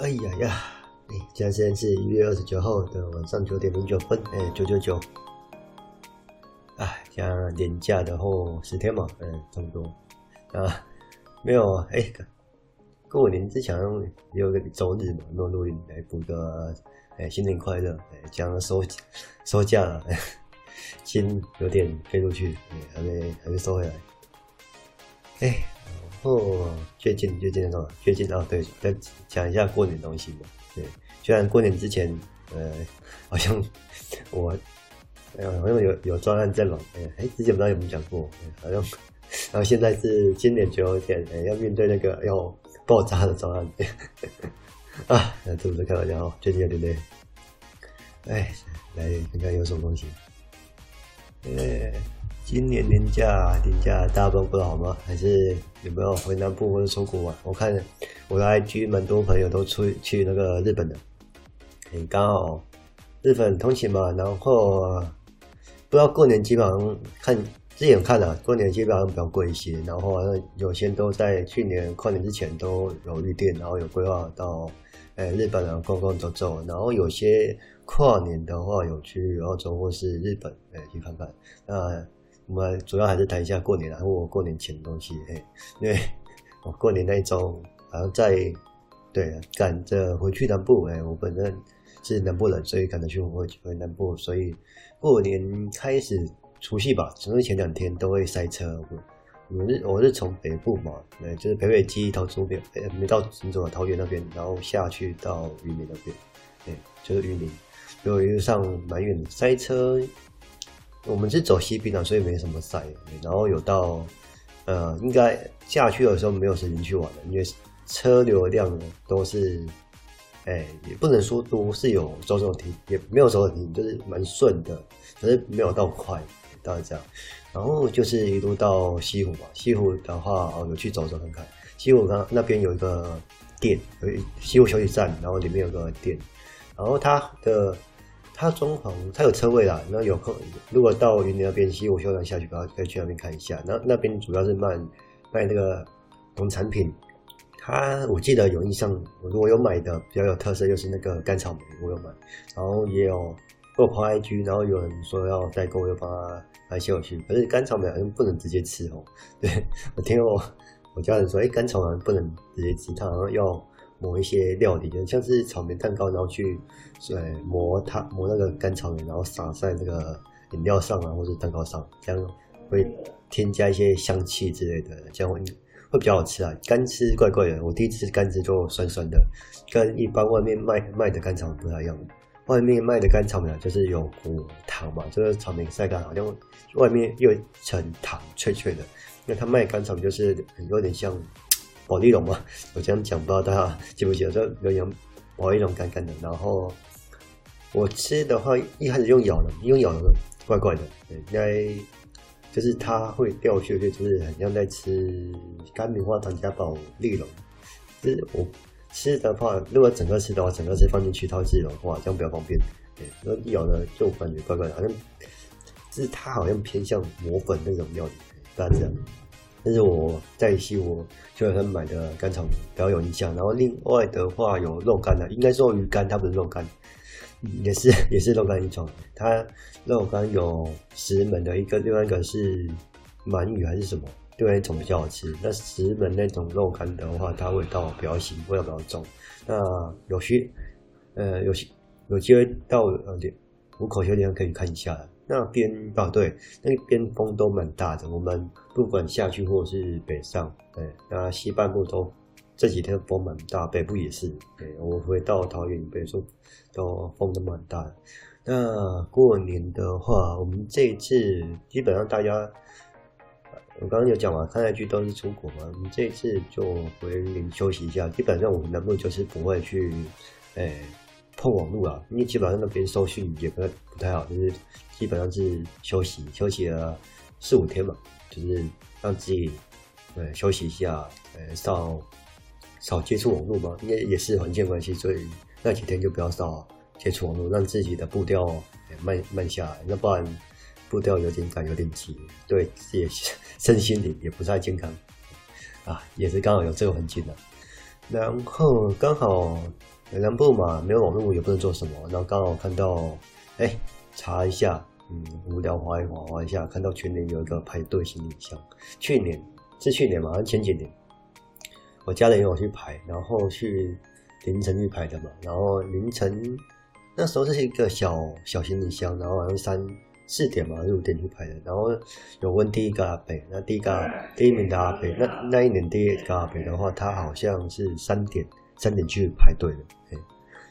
哎呀呀，哎，现在时间是一月二十九号的晚上九点零九分，哎，九九九。哎，像年假的后十天嘛，嗯，差不多。啊，没有，哎，过年之前也有个周日嘛，弄录音来补个，哎，新年快乐，哎，将收收假了，心有点飞出去，哎，还没还没收回来，哎。哦，最近最近那种最近啊，对，再讲一下过年东西嘛。对，虽然过年之前，呃，好像我，哎呀，好像有有专案在忙。哎，之前不知道有没有讲过，好像，然后现在是今年最后一天，哎，要面对那个要爆炸的专案。啊，那是不是开玩笑哦？最近有点累。哎，来看看有什么东西。哎。今年年假，年假大家都过得好吗？还是有没有回南部或者出国玩？我看我的 IG 蛮多朋友都出去那个日本的，很刚好日本通勤嘛。然后不知道过年基本上看之前看了，过年基本上比较贵一些。然后好像有些都在去年跨年之前都有预定，然后有规划到诶日本啊逛逛走走。然后有些跨年的话有去澳洲或是日本诶去看看。那我们主要还是谈一下过年，然后我过年前的东西，嘿，因 为我过年那一周好像在对赶着回去南部，哎，我本身是南部人，所以赶着去回回南部，所以过年开始除夕吧，除夕前两天都会塞车。我是我是从北部嘛，对，就是北北基桃竹苗，哎，没到新竹桃园那边，然后下去到云林那边，对，就是云林，就一路上蛮远的，塞车。我们是走西滨的，所以没什么塞。然后有到，呃，应该下去的时候没有时间去玩的，因为车流量都是，哎，也不能说多，是有走走停，也没有走走停，就是蛮顺的，可是没有到快，大概这样。然后就是一路到西湖嘛，西湖的话，哦，有去走走看看。西湖刚那边有一个店，有西湖休息站，然后里面有个店，然后它的。它装潢，它有车位啦。那有空，如果到云林那边西湖休息站下去，可以可以去那边看一下。那那边主要是卖卖那个农产品。它我记得有印象，我如果有买的比较有特色，就是那个干草莓，我有买。然后也有我跑 IG，然后有人说要代购，又帮他买些回去。可是干草莓好像不能直接吃哦。对，我听我我家人说，哎，干草莓不能直接吃，它好像要。磨一些料理，就像是草莓蛋糕，然后去对磨它磨那个干草莓，然后撒在那个饮料上啊，或者蛋糕上，这样会添加一些香气之类的，这样会会比较好吃啊。干吃怪怪的，我第一次吃干吃就酸酸的，跟一般外面卖卖的干草莓不太一样。外面卖的干草莓就是有果糖嘛，就是草莓晒干，好像外面又一层糖脆脆的。因为他卖干草莓就是有点像。保利龙嘛，我这样讲不知道大家记不记得？就有点保利龙干干的。然后我吃的话，一开始用咬的，用咬的怪怪的，应该就是它会掉屑屑，就是很像在吃干棉花糖加保利龙。就是我吃的话，如果整个吃的话，整个吃放进去它会自己融化，这样比较方便。对，然后一咬呢就感觉怪怪的，好像就是它好像偏向磨粉那种料理，大家这样。但是我在西湖就很买的干草鱼比较有印象，然后另外的话有肉干的，应该是鱼干，它不是肉干，也是 也是肉干一种。它肉干有石门的一个，另外一个是鳗鱼还是什么，另外一种比较好吃。那石门那种肉干的话，它味道比较腥，味道比较重。那有需呃有有机会到呃湖口修店可以看一下。那边啊，对，那边风都蛮大的。我们不管下去或是北上，对，那西半部都这几天风蛮大，北部也是。对，我回到桃园，北部都风都蛮大的。那过年的话，我们这一次基本上大家，我刚刚有讲嘛，看下去都是出国嘛。我们这一次就回林休息一下。基本上我们南部就是不会去，诶。碰网络啊，因为基本上那边收讯也不太不太好，就是基本上是休息休息了四五天嘛，就是让自己呃休息一下，呃少少接触网络嘛，因为也是环境关系，所以那几天就不要少接触网络，让自己的步调慢慢下来，那不然步调有点赶有点急，对自己身心灵也不太健康啊，也是刚好有这个环境的。然后刚好南部嘛，没有网络也不能做什么，然后刚好看到，哎，查一下，嗯，无聊划一划，划一下，看到全年有一个排队行李箱，去年是去年嘛，还是前几年，我家人有去排，然后去凌晨去排的嘛，然后凌晨那时候是一个小小行李箱，然后好像三四点嘛，还是五点去排的，然后有问第一个阿北，那第一个第一名的阿北，那那一年第一个阿北的话，他好像是三点三点去排队的，哎，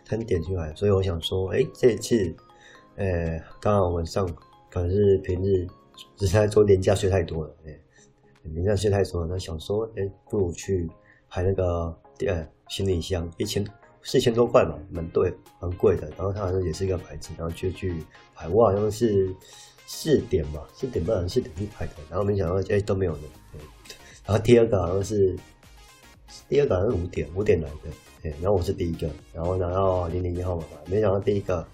三点去排，所以我想说，哎，这次，呃，刚好晚上可能是平日，只是在做年假睡太多了，哎，年假睡太多了，那想说，哎，不如去。排那个呃行李箱一千四千多块嘛，蛮对，蛮贵的。然后它好像也是一个牌子，然后就去排。我好像是四点吧，四点半还是四点去排的。然后没想到哎都没有人。然后第二个好像是第二个好像是五点五点来的，哎，然后我是第一个，然后拿到零零一号码嘛。没想到第一个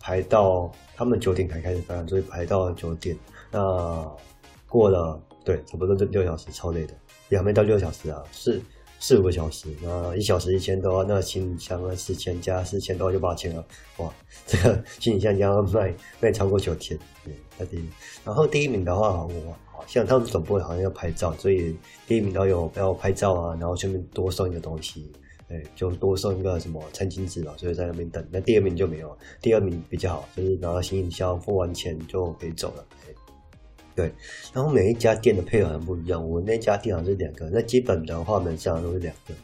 排到他们九点才开始排，所以排到九点。那过了对，差不多就六小时，超累的，也还没到六小时啊，是。四五个小时，那一小时一千多，那行李箱四千加四千多就八千了，哇，这个行李箱要卖卖超过九千，对，他第一。然后第一名的话，我像他们总部好像要拍照，所以第一名都有要拍照啊，然后顺便多送一个东西，哎，就多送一个什么餐巾纸吧，所以在那边等。那第二名就没有，第二名比较好，就是拿到行李箱付完钱就可以走了。对，然后每一家店的配合很不一样。我那家店好像是两个，那基本的话门上都是两个。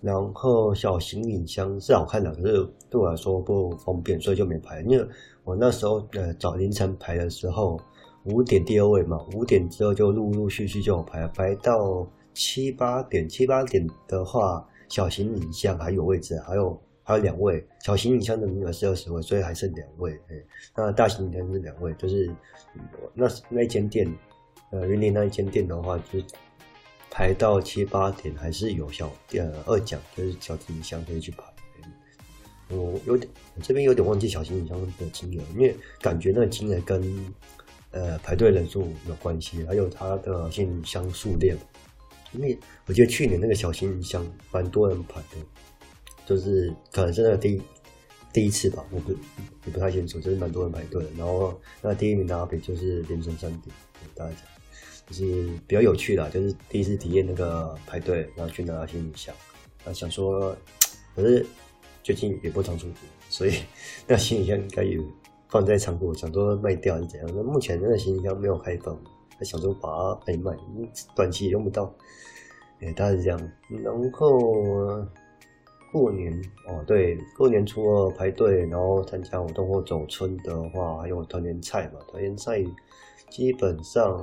然后小行李箱是好看的，可是对我来说不方便，所以就没排。因为我那时候呃早凌晨排的时候，五点第二位嘛，五点之后就陆陆续续就有排，排到七八点，七八点的话小行李箱还有位置，还有。还有两位，小行李箱的名额是二十位，所以还剩两位。哎，那大行李箱是两位，就是那那一间店，呃，云林那一间店的话，就排到七八点还是有小呃二奖，就是小行李箱可以去排。我有点，我这边有点忘记小行李箱的金额，因为感觉那个金额跟呃排队人数有关系，还有它的行李箱数量。因为我觉得去年那个小行李箱蛮多人排的。就是可能是那第一第一次吧，我不也不太清楚，就是蛮多人排队的。然后那第一名的阿北就是凌晨三点，给大家讲，就是比较有趣的，就是第一次体验那个排队，然后去拿行李箱。啊，想说，可是最近也不常出国，所以那行李箱应该有放在仓库，想说卖掉还是怎样？那目前那个行李箱没有开放，还想说把它卖卖，短期也用不到。哎，大概是这样。然后。过年哦，对，过年除了排队，然后参加活动或走春的话，还有团年菜嘛。团年菜基本上，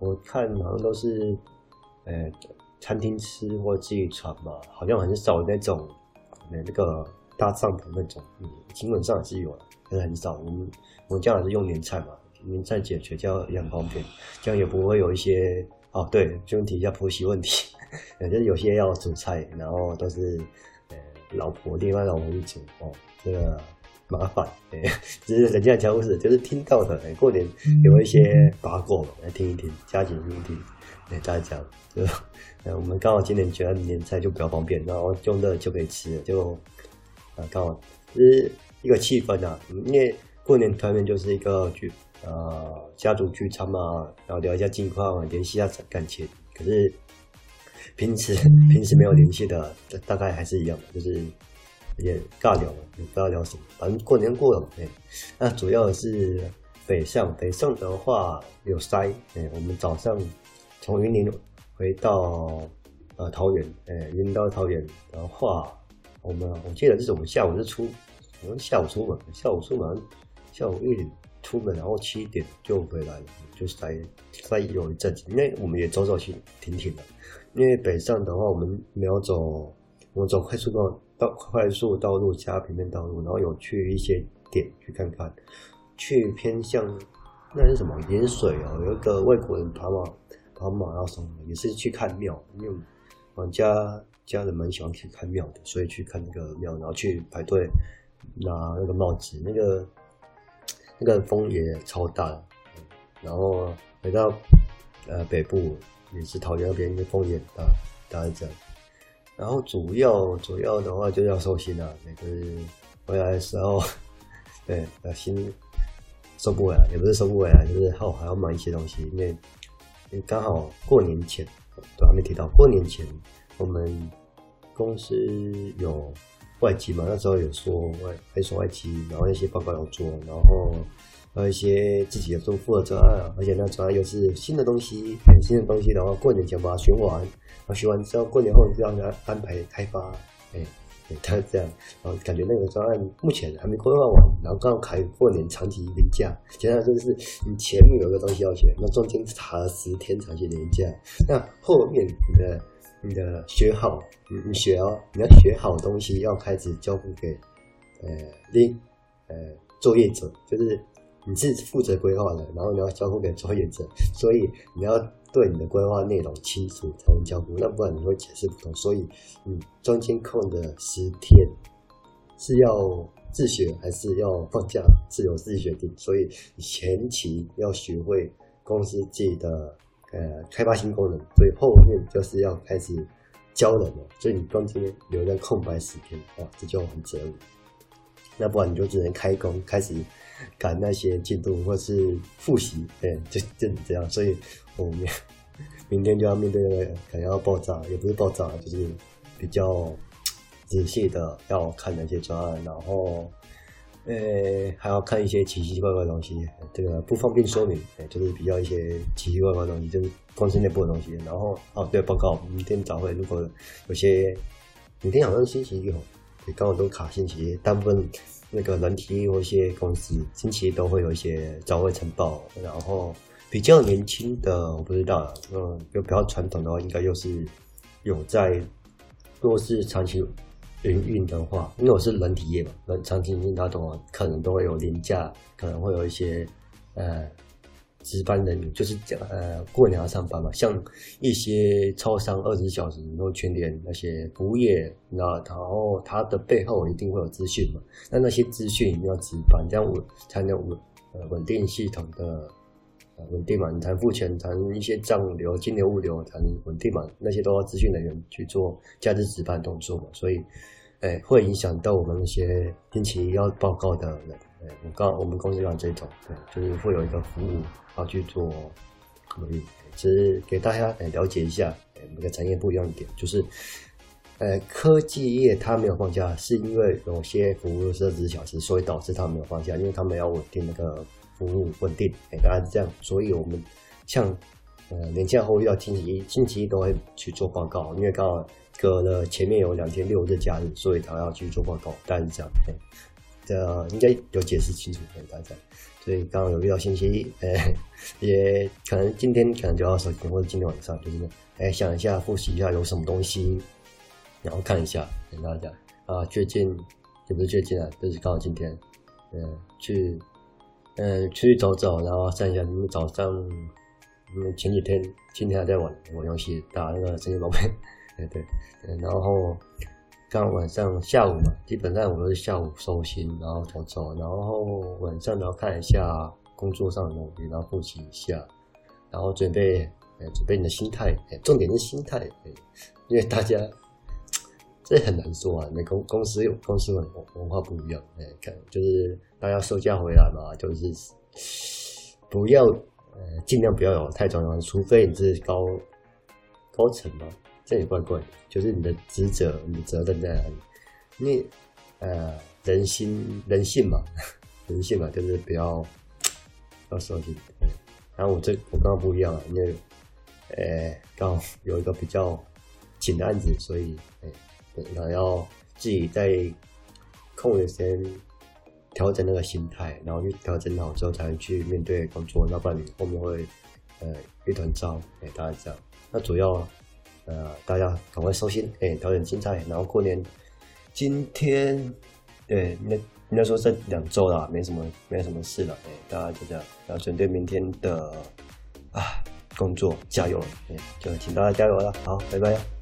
我看好像都是，呃，餐厅吃或自己传嘛，好像很少那种，那个搭帐篷那种，嗯，基本上也是有的，但是很少。我们我们家还是用年菜嘛，年菜解决这样也很方便，这样也不会有一些哦，对，就提一下婆媳问题。就是有些要煮菜，然后都是呃老婆另外老婆去煮哦，这个麻烦哎，只是人家讲故事，就是听到的哎，过年有一些八卦来听一听，加紧听一听，哎，大家讲就 呃我们刚好今年觉得年菜就比较方便，然后用的就可以吃了，就啊刚好就是一个气氛啊，因为过年团圆就是一个聚呃家族聚餐嘛，然后聊一下近况，联系一下感情，可是。平时平时没有联系的，大概还是一样的，就是也尬聊，也不知道聊什么。反正过年过了，哎，那主要是北上，北上的话有塞，哎，我们早上从云林回到呃桃园，哎，云林到桃园的话，我们我记得是我们下午是出，我们下午出门，下午出门，下午一点出门，然后七点就回来了，就塞塞有一阵子，因为我们也走走停停停的。因为北上的话，我们没有走，我们走快速道道快速道路加平面道路，然后有去一些点去看看，去偏向那是什么盐水哦，有一个外国人跑马跑马拉松，也是去看庙，因为我们家家人蛮喜欢去看庙的，所以去看那个庙，然后去排队拿那个帽子，那个那个风也超大，然后回到呃北部。也是桃园那边，因为风也很大，大概这样。然后主要主要的话就要收心啊，就是回来的时候，对，心收不回来，也不是收不回来，就是后还要买一些东西，因为因为刚好过年前，都还没提到过年前，我们公司有外企嘛，那时候有说外还说外企，然后那些报告要做，然后。还有一些自己的做负的专案，而且那专案又是新的东西，很新的东西，然后过年前把它学完，然后学完之后过年后就让他安排开发，哎，他 这样，然后感觉那个专案目前还没规划完，然后刚好开过年长期连假，现在就是你前面有个东西要学，那中间差了十天长期连假，那后面你的你的学好，你你学哦，你要学好东西，要开始交付给呃另呃作业者，就是。你是负责规划的，然后你要交付给作业者，所以你要对你的规划内容清楚才能交付，那不然你会解释不通。所以，你中间空的十天是要自学还是要放假，是由自己决定。所以，你前期要学会公司自己的呃开发新功能，所以后面就是要开始教人了。所以你中间留了空白十天啊，这就很折磨。那不然你就只能开工开始。赶那些进度，或是复习，对，就就这样。所以我们明天就要面对那个可能要爆炸，也不是爆炸，就是比较仔细的要看那些专案，然后呃还要看一些奇奇怪怪的东西。这个不方便说明，就是比较一些奇奇怪怪的东西，就是公司内部的东西。然后哦，对，报告明天早会，如果有些明天好像星期一哦，对，刚好都卡星期一，大部分。那个人体或一些公司，星期一都会有一些早会晨报，然后比较年轻的我不知道，嗯，就比较传统的话，应该又是有在，如果是长期营运的话，因为我是人体业嘛，人长期营运它的话，可能都会有廉价，可能会有一些呃。值班人员就是讲，呃，过年要上班嘛，像一些超商二十四小时然后全联那些服务业，那然后它的背后一定会有资讯嘛，那那些资讯一定要值班，这样稳才能稳呃稳定系统的稳定嘛，你谈付钱，谈一些账流、金流、物流谈稳定嘛，那些都要资讯人员去做价值值班动作嘛，所以，哎，会影响到我们那些定期要报告的人。我刚我们公司用这种，对，就是会有一个服务要去做努力，其实给大家了解一下，每个产业不一样的点，就是，呃，科技业它没有放假，是因为有些服务是二十四小时，所以导致它没有放假，因为他们要稳定那个服务稳定，哎，大概是这样，所以我们像呃年假后遇到星期一，星期一都会去做报告，因为刚好隔了前面有两天六日假日，所以他要去做报告，大概是这样，这应该有解释清楚给大家，所以刚刚有遇到星期一，哎，也可能今天可能就要收工，或者今天晚上就是，哎，想一下复习一下有什么东西，然后看一下给大家啊，最近也不是最近啊，就是刚好今天，嗯，去，嗯，出去走走，然后看一下你们早上，嗯，前几天今天还在玩玩游戏，打那个神奇宝贝，对对，然后。刚晚上下午嘛，基本上我都是下午收心，然后走走，然后晚上然后看一下工作上的东西，然后复习一下，然后准备，哎，准备你的心态，哎，重点是心态，哎，因为大家 这很难说啊，每个公司有公司文文化不一样，哎，看就是大家收假回来嘛，就是不要，呃，尽量不要有太重要，除非你是高高层嘛。这也怪怪的，就是你的职责、你的责任在哪里？因为呃，人心、人性嘛，人性嘛，就是不要要收紧。然后我这我刚刚不一样啊，因为呃，刚好有一个比较紧的案子，所以哎，然后要自己在空余时间调整那个心态，然后去调整好之后，才能去面对工作。要不然你后面会呃一团糟。哎，大概这样。那主要。呃，大家赶快收心，哎，调整心态，然后过年，今天，对，那应该说这两周了，没什么，没什么事了，哎，大家就这样，然后准备明天的啊工作加油，哎，就请大家加油了，好，拜拜。